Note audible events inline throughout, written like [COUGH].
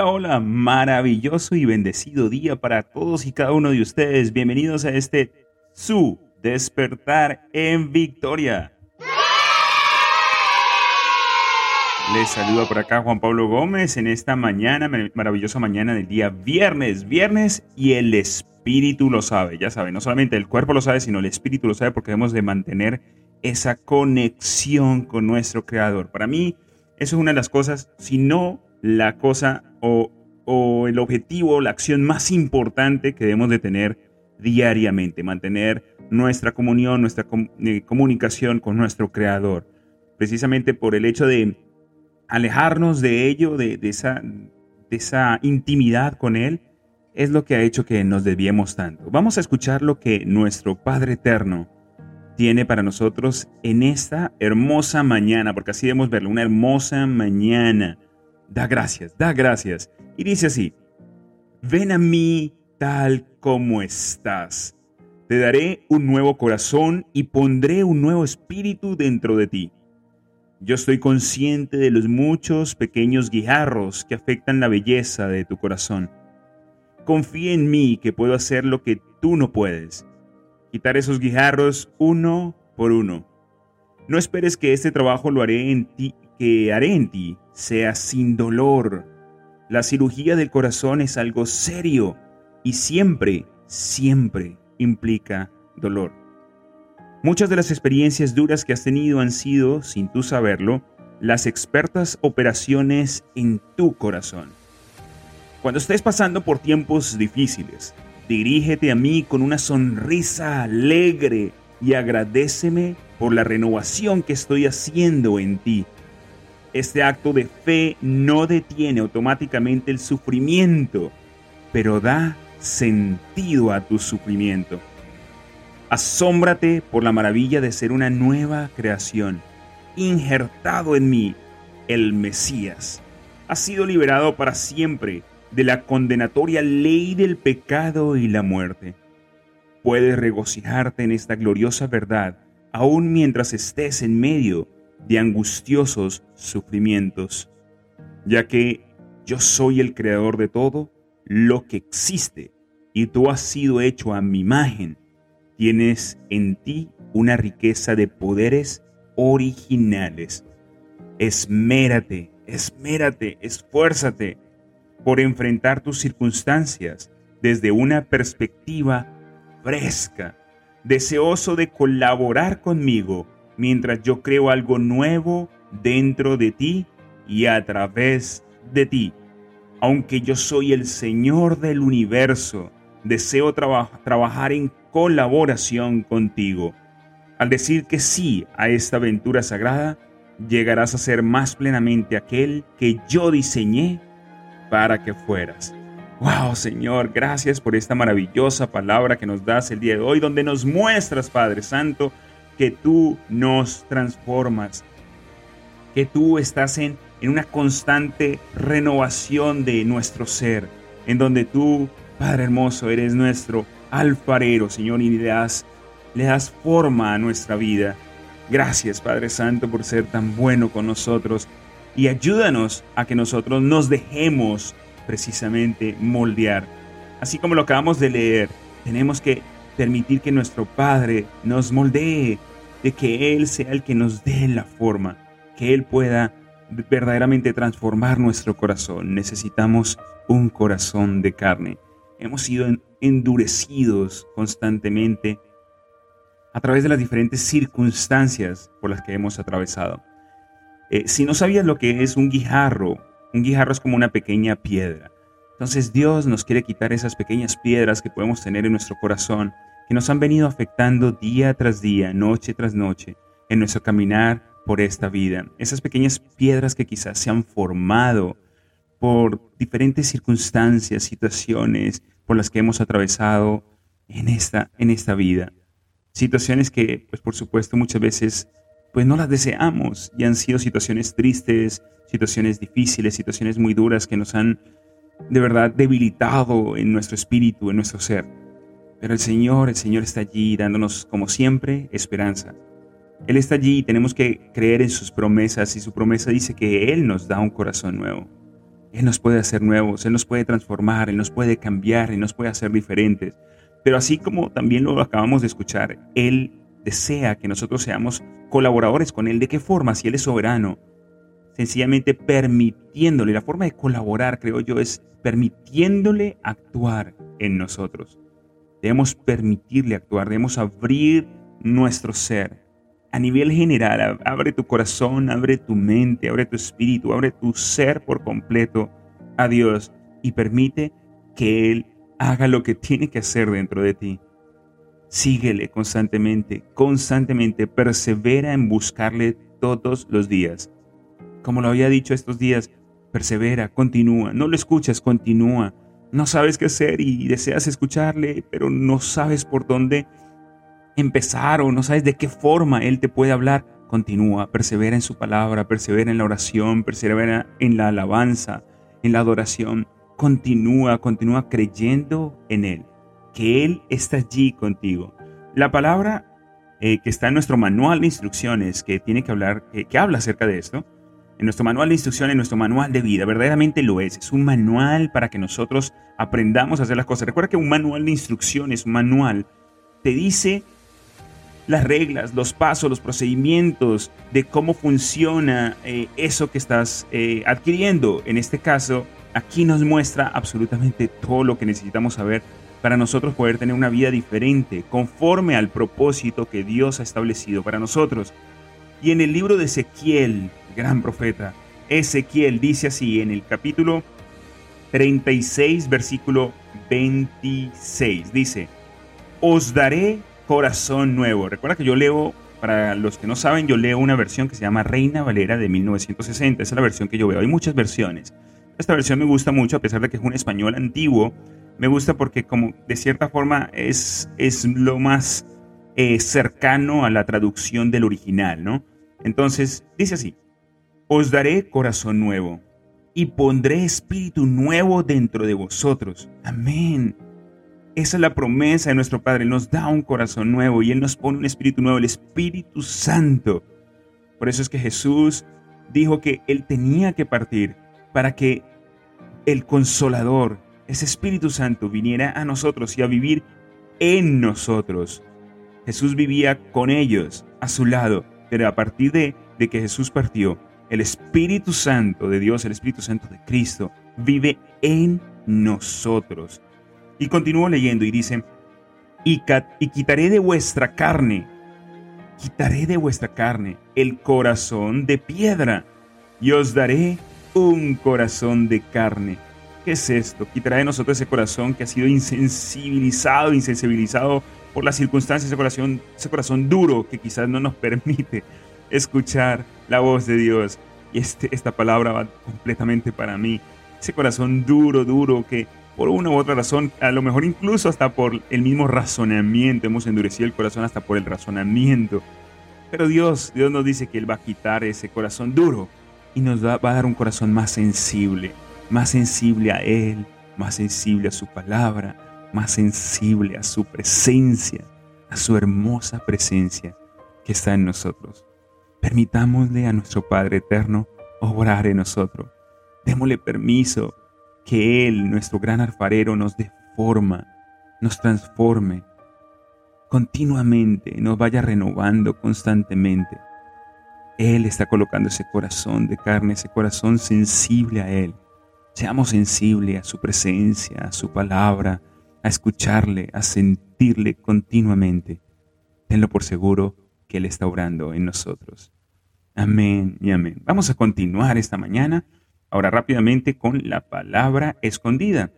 Hola, hola, maravilloso y bendecido día para todos y cada uno de ustedes. Bienvenidos a este su despertar en victoria. Les saluda por acá Juan Pablo Gómez en esta mañana, maravillosa mañana del día viernes, viernes y el espíritu lo sabe, ya sabe, no solamente el cuerpo lo sabe, sino el espíritu lo sabe porque debemos de mantener esa conexión con nuestro creador. Para mí, eso es una de las cosas, si no la cosa o, el objetivo, la acción más importante que debemos de tener diariamente, mantener nuestra comunión, nuestra eh, comunicación con nuestro Creador, precisamente por el hecho de alejarnos de ello, de, esa, de esa intimidad con Él, es lo que ha hecho que nos desviemos tanto. Vamos a escuchar lo que nuestro Padre Eterno tiene para nosotros en esta hermosa mañana, porque así debemos verlo, una hermosa mañana da gracias, da gracias. Y dice así, ven a mí tal como estás. Te daré un nuevo corazón y pondré un nuevo espíritu dentro de ti. Yo estoy consciente de los muchos pequeños guijarros que afectan la belleza de tu corazón. Confía en mí que puedo hacer lo que tú no puedes. Quitar esos guijarros uno por uno. No esperes que este trabajo lo haré en ti, que haré en ti sea sin dolor. La cirugía del corazón es algo serio y siempre, siempre implica dolor. Muchas de las experiencias duras que has tenido han sido, sin tú saberlo, las expertas operaciones en tu corazón. Cuando estés pasando por tiempos difíciles, dirígete a mí con una sonrisa alegre y agradeceme por la renovación que estoy haciendo en ti este acto de fe no detiene automáticamente el sufrimiento, pero da sentido a tu sufrimiento. Asómbrate por la maravilla de ser una nueva creación, injertado en mí, el Mesías. Has sido liberado para siempre de la condenatoria ley del pecado y la muerte. Puedes regocijarte en esta gloriosa verdad, aun mientras estés en medio de angustiosos sufrimientos, ya que yo soy el creador de todo lo que existe y tú has sido hecho a mi imagen. Tienes en ti una riqueza de poderes originales. Esmérate, esmérate, esfuérzate por enfrentar tus circunstancias desde una perspectiva fresca, deseoso de colaborar conmigo mientras yo creo algo nuevo dentro de ti y a través de ti. Aunque yo soy el Señor del universo, deseo trabajar en colaboración contigo. Al decir que sí a esta aventura sagrada, llegarás a ser más plenamente aquel que yo diseñé para que fueras. Wow, Señor, gracias por esta maravillosa palabra que nos das el día de hoy, donde nos muestras, Padre Santo, que tú nos transformas, que tú estás en, en una constante renovación de nuestro ser, en donde tú, Padre hermoso, eres nuestro alfarero, Señor, y le das, le das forma a nuestra vida. Gracias, Padre Santo, por ser tan bueno con nosotros y ayúdanos a que nosotros nos dejemos precisamente moldear. Así como lo acabamos de leer, tenemos que permitir que nuestro Padre nos moldee, de que Él sea el que nos dé la forma, que Él pueda verdaderamente transformar nuestro corazón. Necesitamos un corazón de carne. Hemos sido endurecidos constantemente a través de las diferentes circunstancias por las que hemos atravesado. Eh, si no sabías lo que es un guijarro, un guijarro es como una pequeña piedra. Entonces Dios nos quiere quitar esas pequeñas piedras que podemos tener en nuestro corazón que nos han venido afectando día tras día, noche tras noche, en nuestro caminar por esta vida. Esas pequeñas piedras que quizás se han formado por diferentes circunstancias, situaciones por las que hemos atravesado en esta, en esta vida. Situaciones que, pues por supuesto, muchas veces pues no las deseamos y han sido situaciones tristes, situaciones difíciles, situaciones muy duras que nos han de verdad debilitado en nuestro espíritu, en nuestro ser. Pero el Señor, el Señor está allí dándonos, como siempre, esperanza. Él está allí y tenemos que creer en sus promesas y su promesa dice que Él nos da un corazón nuevo. Él nos puede hacer nuevos, Él nos puede transformar, Él nos puede cambiar, Él nos puede hacer diferentes. Pero así como también lo acabamos de escuchar, Él desea que nosotros seamos colaboradores con Él. ¿De qué forma? Si Él es soberano, sencillamente permitiéndole. La forma de colaborar, creo yo, es permitiéndole actuar en nosotros. Debemos permitirle actuar, debemos abrir nuestro ser. A nivel general, abre tu corazón, abre tu mente, abre tu espíritu, abre tu ser por completo a Dios y permite que Él haga lo que tiene que hacer dentro de ti. Síguele constantemente, constantemente, persevera en buscarle todos los días. Como lo había dicho estos días, persevera, continúa, no lo escuchas, continúa. No sabes qué hacer y deseas escucharle, pero no sabes por dónde empezar o no sabes de qué forma Él te puede hablar. Continúa, persevera en su palabra, persevera en la oración, persevera en la alabanza, en la adoración. Continúa, continúa creyendo en Él, que Él está allí contigo. La palabra eh, que está en nuestro manual de instrucciones, que tiene que hablar, que habla acerca de esto, en nuestro manual de instrucciones, en nuestro manual de vida. Verdaderamente lo es. Es un manual para que nosotros aprendamos a hacer las cosas. Recuerda que un manual de instrucciones, un manual, te dice las reglas, los pasos, los procedimientos de cómo funciona eh, eso que estás eh, adquiriendo. En este caso, aquí nos muestra absolutamente todo lo que necesitamos saber para nosotros poder tener una vida diferente, conforme al propósito que Dios ha establecido para nosotros. Y en el libro de Ezequiel, gran profeta, Ezequiel dice así en el capítulo 36, versículo 26, dice, os daré corazón nuevo. Recuerda que yo leo, para los que no saben, yo leo una versión que se llama Reina Valera de 1960, esa es la versión que yo veo, hay muchas versiones. Esta versión me gusta mucho, a pesar de que es un español antiguo, me gusta porque como de cierta forma es, es lo más eh, cercano a la traducción del original, ¿no? Entonces, dice así, os daré corazón nuevo y pondré espíritu nuevo dentro de vosotros. Amén. Esa es la promesa de nuestro Padre. nos da un corazón nuevo y Él nos pone un espíritu nuevo, el Espíritu Santo. Por eso es que Jesús dijo que Él tenía que partir para que el consolador, ese Espíritu Santo, viniera a nosotros y a vivir en nosotros. Jesús vivía con ellos, a su lado, pero a partir de, de que Jesús partió, el Espíritu Santo de Dios, el Espíritu Santo de Cristo, vive en nosotros. Y continúo leyendo y dice, y, y quitaré de vuestra carne, quitaré de vuestra carne el corazón de piedra y os daré un corazón de carne. ¿Qué es esto? Quitará de nosotros ese corazón que ha sido insensibilizado, insensibilizado por las circunstancias, ese corazón, ese corazón duro que quizás no nos [LAUGHS] permite escuchar la voz de Dios. Y este, esta palabra va completamente para mí. Ese corazón duro, duro, que por una u otra razón, a lo mejor incluso hasta por el mismo razonamiento, hemos endurecido el corazón hasta por el razonamiento. Pero Dios, Dios nos dice que Él va a quitar ese corazón duro y nos va, va a dar un corazón más sensible, más sensible a Él, más sensible a su palabra, más sensible a su presencia, a su hermosa presencia que está en nosotros. Permitámosle a nuestro Padre Eterno obrar en nosotros. Démosle permiso que Él, nuestro gran alfarero, nos deforma, nos transforme continuamente, nos vaya renovando constantemente. Él está colocando ese corazón de carne, ese corazón sensible a Él. Seamos sensibles a su presencia, a su palabra, a escucharle, a sentirle continuamente. Tenlo por seguro que Él está obrando en nosotros. Amén y amén. Vamos a continuar esta mañana, ahora rápidamente, con la palabra escondida.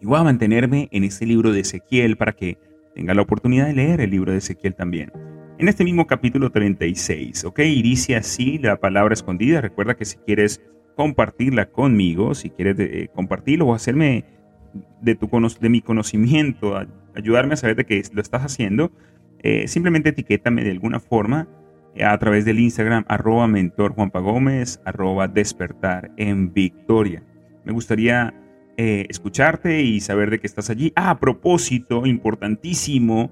Y voy a mantenerme en este libro de Ezequiel para que tenga la oportunidad de leer el libro de Ezequiel también. En este mismo capítulo 36, ¿ok? Y dice así la palabra escondida. Recuerda que si quieres compartirla conmigo, si quieres eh, compartirlo o hacerme de, tu, de mi conocimiento, ayudarme a saber de que lo estás haciendo, eh, simplemente etiquétame de alguna forma eh, a través del Instagram arroba mentor Gómez, arroba despertar en Victoria. Me gustaría escucharte y saber de que estás allí. Ah, a propósito, importantísimo,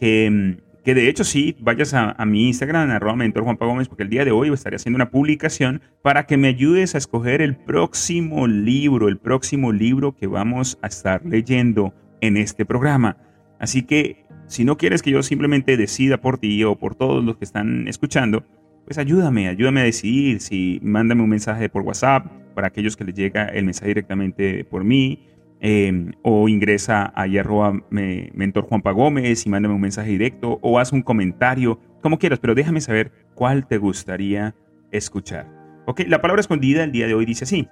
que mm, que de hecho sí, vayas a, mi Instagram, arroba mentor porque el día de hoy estaré haciendo una publicación para que me ayudes a escoger el próximo libro, el próximo libro que vamos a estar leyendo en este programa. Así que si no quieres que yo simplemente decida por ti o por todos los que están escuchando, pues ayúdame, ayúdame a decidir, si mándame un mensaje por WhatsApp para aquellos que les llega el mensaje directamente por mí, Em, o ingresa ahí arroba mentor Juanpa Gómez y mándame un mensaje directo o haz un comentario, como quieras, pero déjame saber cuál te gustaría escuchar. Ok, la palabra escondida el día de hoy dice así.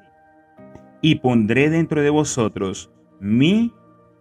Y pondré dentro de vosotros mi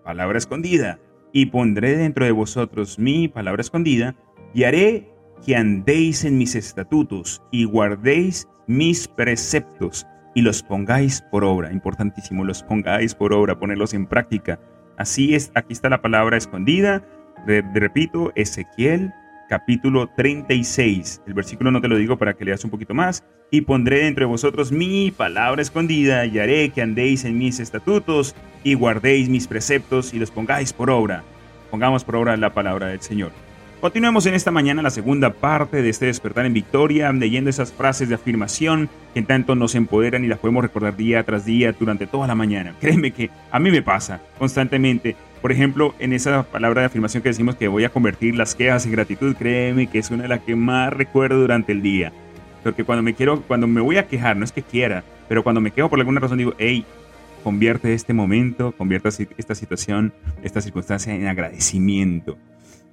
palabra escondida. Y pondré dentro de vosotros mi palabra escondida y haré que andéis en mis estatutos y guardéis mis preceptos y los pongáis por obra. Importantísimo, los pongáis por obra, ponerlos en práctica. Así es, aquí está la palabra escondida. repito, Ezequiel capítulo 36. El versículo no te lo digo para que leas un poquito más. Y pondré entre vosotros mi palabra escondida y haré que andéis en mis estatutos y guardéis mis preceptos y los pongáis por obra. Pongamos por obra la palabra del Señor. Continuemos en esta mañana la segunda parte de este despertar en victoria, leyendo esas frases de afirmación que tanto nos empoderan y las podemos recordar día tras día durante toda la mañana. [LAUGHS] Créeme que a mí me pasa constantemente. Por ejemplo, en esa palabra de afirmación que decimos que voy a convertir las quejas en gratitud, créeme que es una de las que más recuerdo durante el día. Porque cuando me quiero, cuando me voy a quejar, no es que quiera, pero cuando me quejo por alguna razón digo, hey, convierte este momento, convierte esta situación, esta circunstancia en agradecimiento.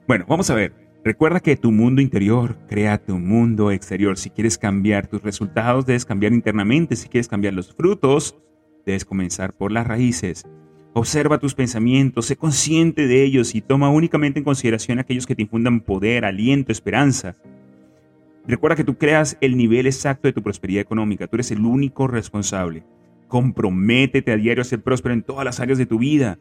Bueno, vamos a ver. Recuerda que tu mundo interior crea tu mundo exterior. Si quieres cambiar tus resultados, debes cambiar internamente. Si quieres cambiar los frutos, debes comenzar por las raíces. Observa tus pensamientos, sé consciente de ellos y toma únicamente en consideración aquellos que te infundan poder, aliento, esperanza. Recuerda que tú creas el nivel exacto de tu prosperidad económica. Tú eres el único responsable. Comprométete a diario a ser próspero en todas las áreas de tu vida.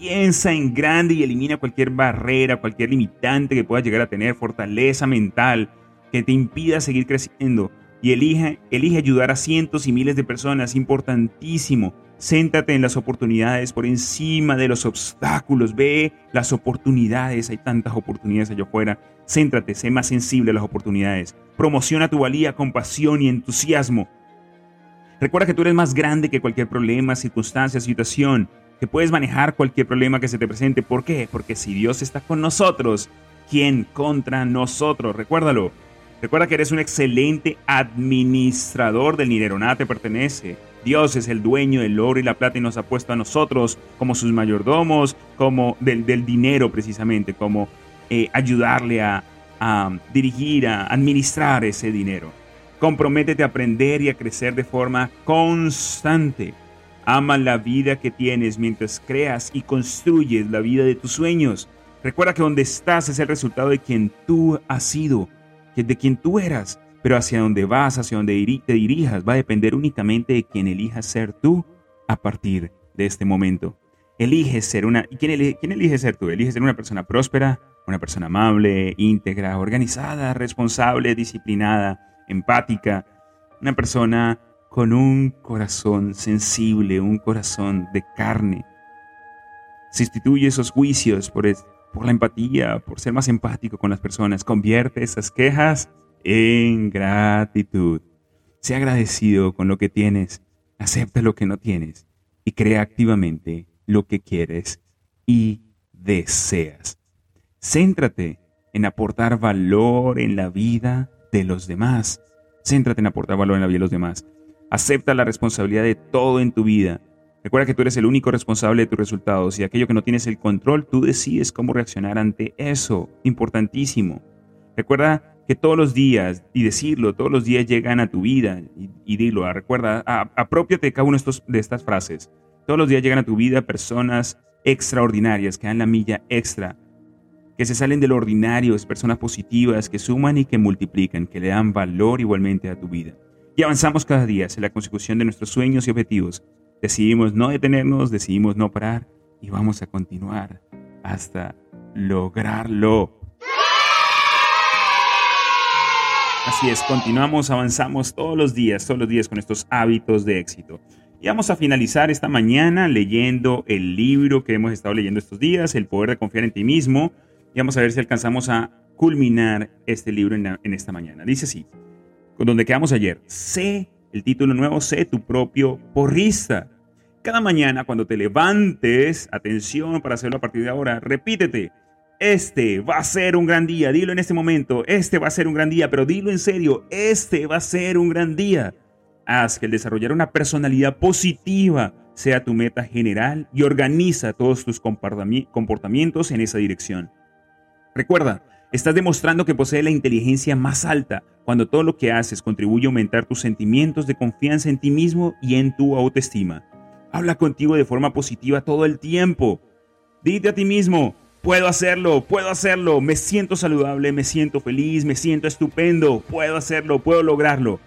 Piensa en grande y elimina cualquier barrera, cualquier limitante que puedas llegar a tener, fortaleza mental que te impida seguir creciendo. Y elige, elige ayudar a cientos y miles de personas, importantísimo. Céntrate en las oportunidades por encima de los obstáculos. Ve las oportunidades, hay tantas oportunidades allá afuera. Céntrate, sé más sensible a las oportunidades. Promociona tu valía con pasión y entusiasmo. Recuerda que tú eres más grande que cualquier problema, circunstancia, situación que puedes manejar cualquier problema que se te presente. ¿Por qué? Porque si Dios está con nosotros, ¿quién contra nosotros? Recuérdalo. Recuerda que eres un excelente administrador del dinero, nada te pertenece. Dios es el dueño del oro y la plata y nos ha puesto a nosotros como sus mayordomos, como del, dinero precisamente, como eh, ayudarle a, a dirigir, a administrar ese dinero. Comprométete a aprender y a crecer de forma constante. Ama la vida que tienes mientras creas y construyes la vida de tus sueños. Recuerda que donde estás es el resultado de quien tú has sido, de quien tú eras, pero hacia dónde vas, hacia dónde te dirijas, va a depender únicamente de quien elijas ser tú a partir de este momento. Elige ser una... ¿Y quién elige, quién elige ser tú? Elige ser una persona próspera, una persona amable, íntegra, organizada, responsable, disciplinada, empática, una persona con un corazón sensible, un corazón de carne. Sustituye esos juicios por, por la empatía, por ser más empático con las personas. Convierte esas quejas en gratitud. Sea agradecido con lo que tienes, acepta lo que no tienes y crea activamente lo que quieres y deseas. Céntrate en aportar valor en la vida de los demás. Céntrate en aportar valor en la vida de los demás. Acepta la responsabilidad de todo en tu vida. Recuerda que tú eres el único responsable de tus resultados y aquello que no tienes el control, tú decides cómo reaccionar ante eso. Importantísimo. Recuerda que todos los días, y decirlo, todos los días llegan a tu vida, y, dilo, ah, recuerda, apropiate de cada una de estas frases. Todos los días llegan a tu vida personas extraordinarias que dan la milla extra, que se salen de lo ordinario, personas positivas, que suman y que multiplican, que le dan valor igualmente a tu vida. Y avanzamos cada día hacia la consecución de nuestros sueños y objetivos. Decidimos no detenernos, decidimos no parar y vamos a continuar hasta lograrlo. Así es, continuamos, avanzamos todos los días, todos los días con estos hábitos de éxito. Y vamos a finalizar esta mañana leyendo el libro que hemos estado leyendo estos días, El poder de confiar en ti mismo. Y vamos a ver si alcanzamos a culminar este libro en, en esta mañana. Dice así, con donde quedamos ayer, sé, el título nuevo, sé tu propio porrista. Cada mañana cuando te levantes, atención para hacerlo a partir de ahora, repítete, este va a ser un gran día, dilo en este momento, este va a ser un gran día, pero dilo en serio, este va a ser un gran día. Haz que el desarrollar una personalidad positiva sea tu meta general y organiza todos tus comportamientos en esa dirección. Recuerda, estás demostrando que posees la inteligencia más alta cuando todo lo que haces contribuye a aumentar tus sentimientos de confianza en ti mismo y en tu autoestima. Habla contigo de forma positiva todo el tiempo. Dite a ti mismo, Puedo hacerlo, puedo hacerlo, me siento saludable, me siento feliz, me siento estupendo, puedo hacerlo, puedo lograrlo.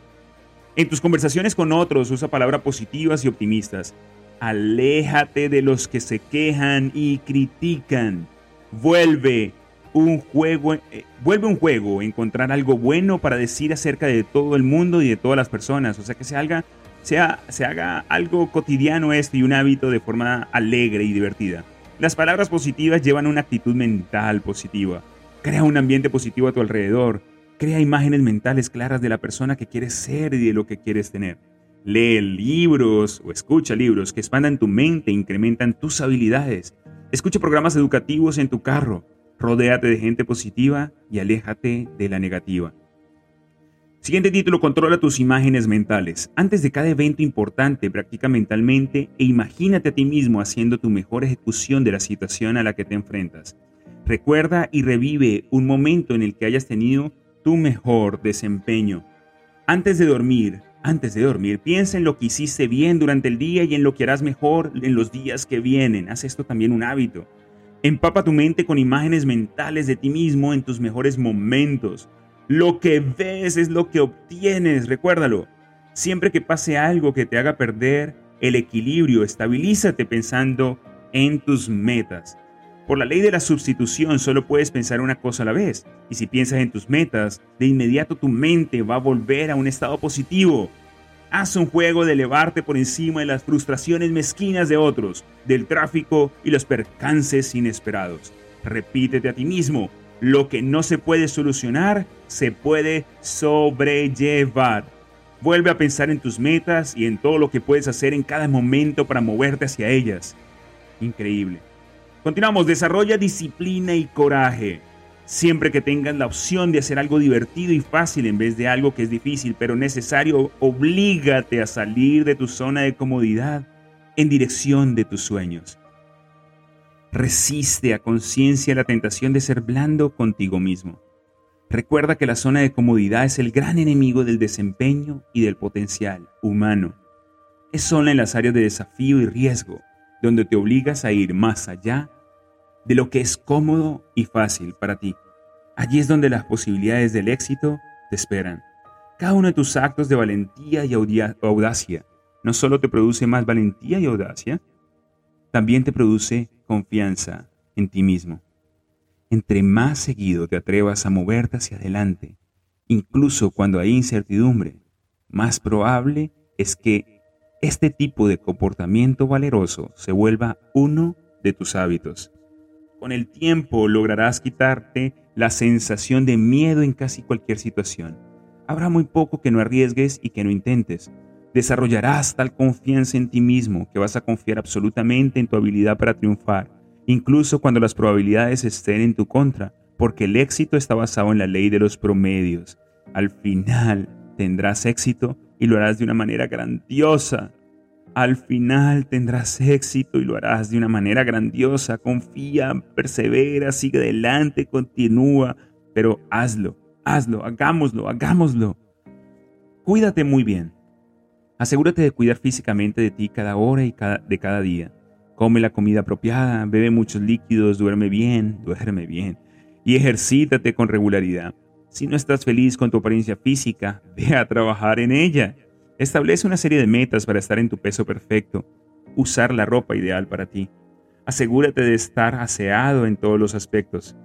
En tus conversaciones con otros usa palabras positivas y optimistas. Aléjate de los que se quejan y critican. Vuelve un juego, eh, vuelve un juego encontrar algo bueno para decir acerca de todo el mundo y de todas las personas. O sea que se haga, sea, se haga algo cotidiano esto y un hábito de forma alegre y divertida. Las palabras positivas llevan una actitud mental positiva. Crea un ambiente positivo a tu alrededor. Crea imágenes mentales claras de la persona que quieres ser y de lo que quieres tener. Lee libros o escucha libros que expandan tu mente e incrementan tus habilidades. Escucha programas educativos en tu carro. Rodéate de gente positiva y aléjate de la negativa. Siguiente título, controla tus imágenes mentales. Antes de cada evento importante, practica mentalmente e imagínate a ti mismo haciendo tu mejor ejecución de la situación a la que te enfrentas. Recuerda y revive un momento en el que hayas tenido tu mejor desempeño. Antes de dormir, antes de dormir, piensa en lo que hiciste bien durante el día y en lo que harás mejor en los días que vienen. Haz esto también un hábito. Empapa tu mente con imágenes mentales de ti mismo en tus mejores momentos. Lo que ves es lo que obtienes, recuérdalo. Siempre que pase algo que te haga perder el equilibrio, estabilízate pensando en tus metas. Por la ley de la sustitución solo puedes pensar una cosa a la vez, y si piensas en tus metas, de inmediato tu mente va a volver a un estado positivo. Haz un juego de elevarte por encima de las frustraciones mezquinas de otros, del tráfico y los percances inesperados. Repítete a ti mismo, lo que no se puede solucionar, se puede sobrellevar. Vuelve a pensar en tus metas y en todo lo que puedes hacer en cada momento para moverte hacia ellas. Increíble. Continuamos, desarrolla disciplina y coraje. Siempre que tengas la opción de hacer algo divertido y fácil en vez de algo que es difícil pero necesario, oblígate a salir de tu zona de comodidad en dirección de tus sueños. Resiste a conciencia la tentación de ser blando contigo mismo. Recuerda que la zona de comodidad es el gran enemigo del desempeño y del potencial humano. Es zona en las áreas de desafío y riesgo donde te obligas a ir más allá de lo que es cómodo y fácil para ti. Allí es donde las posibilidades del éxito te esperan. Cada uno de tus actos de valentía y audacia no solo te produce más valentía y audacia, también te produce confianza en ti mismo. Entre más seguido te atrevas a moverte hacia adelante, incluso cuando hay incertidumbre, más probable es que este tipo de comportamiento valeroso se vuelva uno de tus hábitos. Con el tiempo lograrás quitarte la sensación de miedo en casi cualquier situación. Habrá muy poco que no arriesgues y que no intentes, Desarrollarás tal confianza en ti mismo que vas a confiar absolutamente en tu habilidad para triunfar, incluso cuando las probabilidades estén en tu contra, porque el éxito está basado en la ley de los promedios. Al final tendrás éxito y lo harás de una manera grandiosa. Al final tendrás éxito y lo harás de una manera grandiosa. Confía, persevera, sigue adelante, continúa, pero hazlo, hazlo, hagámoslo, hagámoslo. Cuídate muy bien. Asegúrate de cuidar físicamente de ti cada hora y de cada día. Come la comida apropiada, bebe muchos líquidos, duerme bien, duerme bien y ejercítate con regularidad. Si no estás feliz con tu apariencia física, [LAUGHS] ve a trabajar en ella. Establece una serie de metas para estar en tu peso perfecto, usar la ropa ideal para ti. Asegúrate de estar aseado en todos los aspectos.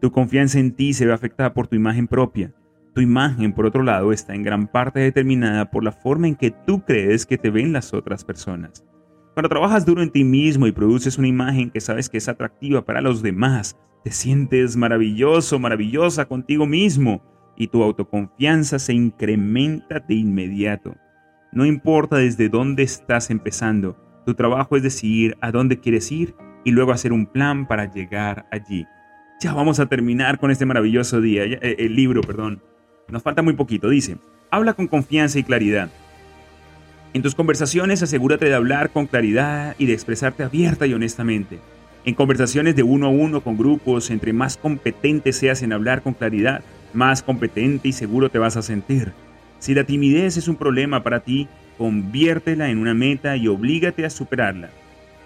Tu confianza en ti se ve afectada por tu imagen propia. Tu imagen, por otro lado, está en gran parte determinada por la forma en que tú crees que te ven las otras personas. Cuando trabajas duro en ti mismo y produces una imagen que sabes que es atractiva para los demás, te sientes maravilloso, maravillosa contigo mismo y tu autoconfianza se incrementa de inmediato. No importa desde dónde estás empezando, tu trabajo es decidir a dónde quieres ir y luego hacer un plan para llegar allí. Ya vamos a terminar con este maravilloso día, eh, el libro, perdón. Nos falta muy poquito, dice. Habla con confianza y claridad. En tus conversaciones asegúrate de hablar con claridad y de expresarte abierta y honestamente. En conversaciones de uno a uno con grupos, entre más competente seas en hablar con claridad, más competente y seguro te vas a sentir. Si la timidez es un problema para ti, conviértela en una meta y oblígate a superarla.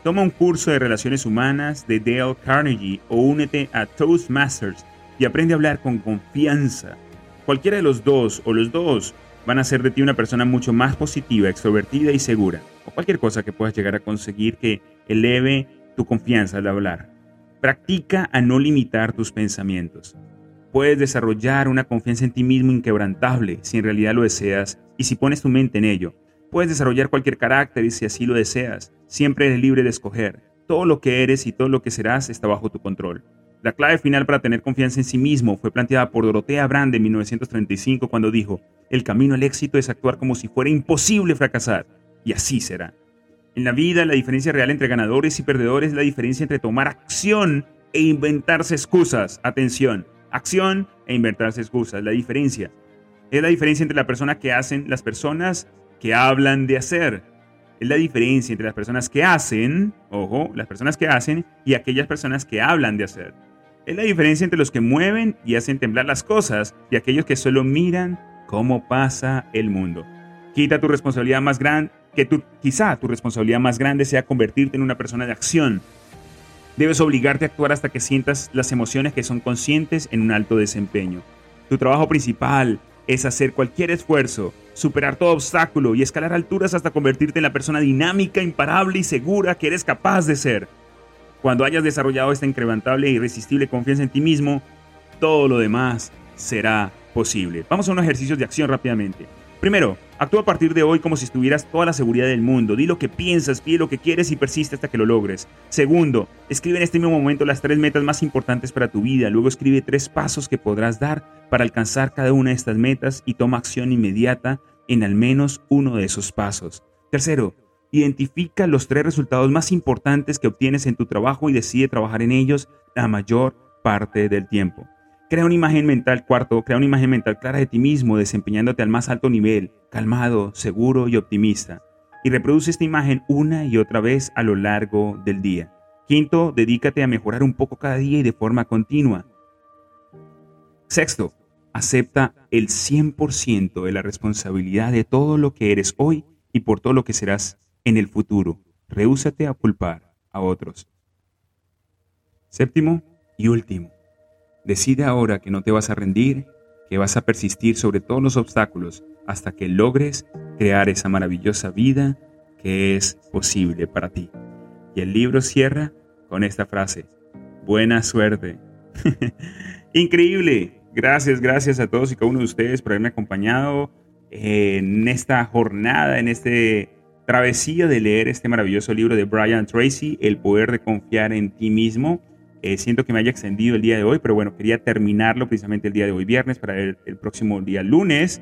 Toma un curso de relaciones humanas de Dale Carnegie o únete a Toastmasters y aprende a hablar con confianza. Cualquiera de los dos o los dos van a hacer de ti una persona mucho más positiva, extrovertida y segura. O cualquier cosa que puedas llegar a conseguir que eleve tu confianza al hablar. Practica a no limitar tus pensamientos. Puedes desarrollar una confianza en ti mismo inquebrantable si en realidad lo deseas y si pones tu mente en ello. Puedes desarrollar cualquier carácter y si así lo deseas. Siempre eres libre de escoger. Todo lo que eres y todo lo que serás está bajo tu control. La clave final para tener confianza en sí mismo fue planteada por Dorotea Brand en 1935 cuando dijo, el camino al éxito es actuar como si fuera imposible fracasar. Y así será. En la vida, la diferencia real entre ganadores y perdedores es la diferencia entre tomar acción e inventarse excusas. Atención, acción e inventarse excusas. La diferencia es la diferencia entre la persona que hacen, las personas que hablan de hacer. Es la diferencia entre las personas que hacen, ojo, las personas que hacen y aquellas personas que hablan de hacer. Es la diferencia entre los que mueven y hacen temblar las cosas y aquellos que solo miran cómo pasa el mundo. Quita tu responsabilidad más grande, que tu, quizá tu responsabilidad más grande sea convertirte en una persona de acción. Debes obligarte a actuar hasta que sientas las emociones que son conscientes en un alto desempeño. Tu trabajo principal es hacer cualquier esfuerzo, superar todo obstáculo y escalar alturas hasta convertirte en la persona dinámica, imparable y segura que eres capaz de ser. Cuando hayas desarrollado esta incrementable e irresistible confianza en ti mismo, todo lo demás será posible. Vamos a unos ejercicios de acción rápidamente. Primero, actúa a partir de hoy como si estuvieras toda la seguridad del mundo. Di lo que piensas, pide lo que quieres y persiste hasta que lo logres. Segundo, escribe en este mismo momento las tres metas más importantes para tu vida. Luego escribe tres pasos que podrás dar para alcanzar cada una de estas metas y toma acción inmediata en al menos uno de esos pasos. Tercero, identifica los tres resultados más importantes que obtienes en tu trabajo y decide trabajar en ellos la mayor parte del tiempo. Crea una imagen mental, cuarto, crea una imagen mental clara de ti mismo, desempeñándote al más alto nivel, calmado, seguro y optimista. Y reproduce esta imagen una y otra vez a lo largo del día. Quinto, dedícate a mejorar un poco cada día y de forma continua. Sexto, acepta el 100% de la responsabilidad de todo lo que eres hoy y por todo lo que serás en el futuro. Rehúsate a culpar a otros. Séptimo y último, Decide ahora que no te vas a rendir, que vas a persistir sobre todos los obstáculos hasta que logres crear esa maravillosa vida que es posible para ti. Y el libro cierra con esta frase, buena suerte. [LAUGHS] Increíble. Gracias, gracias a todos y cada uno de ustedes por haberme acompañado en esta jornada, en este travesía de leer este maravilloso libro de Brian Tracy, El poder de confiar en ti mismo. Eh, siento que me haya extendido el día de hoy, pero bueno, quería terminarlo precisamente el día de hoy, viernes, para el, el próximo día lunes,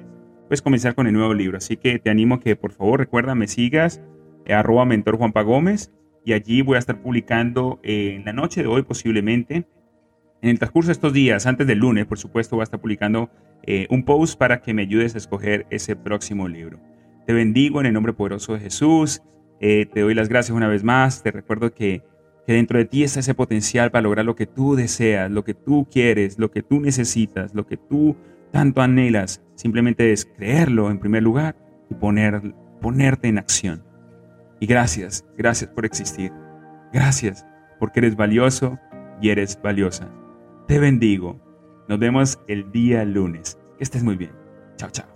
pues comenzar con el nuevo libro. Así que te animo a que por favor recuerda, me sigas, eh, arroba mentor Juanpa Gómez, y allí voy a estar publicando eh, en la noche de hoy posiblemente. En el transcurso de estos días, antes del lunes, por supuesto, voy a estar publicando un post para que me ayudes a escoger ese próximo libro. Te bendigo en el nombre poderoso de Jesús. te doy las gracias una vez más. Te recuerdo que que dentro de ti está ese potencial para lograr lo que tú deseas, lo que tú quieres, lo que tú necesitas, lo que tú tanto anhelas. Simplemente es creerlo en primer lugar y poner, ponerte en acción. Y gracias, gracias por existir. Gracias porque eres valioso y eres valiosa. Te bendigo. Nos vemos el día lunes. Que estés muy bien. Chao, chao.